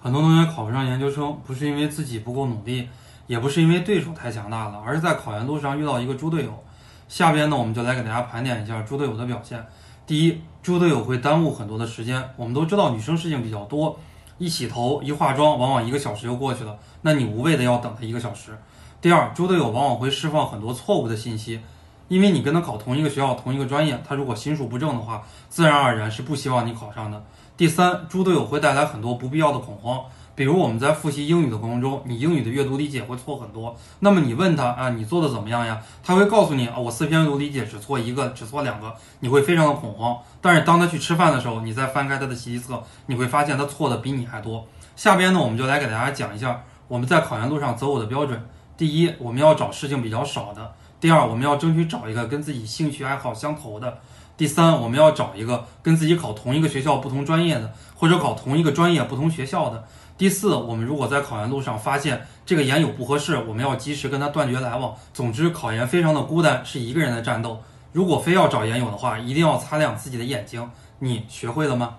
很多同学考不上研究生，不是因为自己不够努力，也不是因为对手太强大了，而是在考研路上遇到一个猪队友。下边呢，我们就来给大家盘点一下猪队友的表现。第一，猪队友会耽误很多的时间。我们都知道女生事情比较多，一洗头一化妆，往往一个小时就过去了，那你无谓的要等他一个小时。第二，猪队友往往会释放很多错误的信息，因为你跟他考同一个学校、同一个专业，他如果心术不正的话，自然而然是不希望你考上的。第三，猪队友会带来很多不必要的恐慌，比如我们在复习英语的过程中，你英语的阅读理解会错很多，那么你问他啊，你做的怎么样呀？他会告诉你啊，我四篇阅读理解只错一个，只错两个，你会非常的恐慌。但是当他去吃饭的时候，你再翻开他的习题册，你会发现他错的比你还多。下边呢，我们就来给大家讲一下我们在考研路上择偶的标准。第一，我们要找事情比较少的；第二，我们要争取找一个跟自己兴趣爱好相投的。第三，我们要找一个跟自己考同一个学校不同专业的，或者考同一个专业不同学校的。第四，我们如果在考研路上发现这个研友不合适，我们要及时跟他断绝来往。总之，考研非常的孤单，是一个人的战斗。如果非要找研友的话，一定要擦亮自己的眼睛。你学会了吗？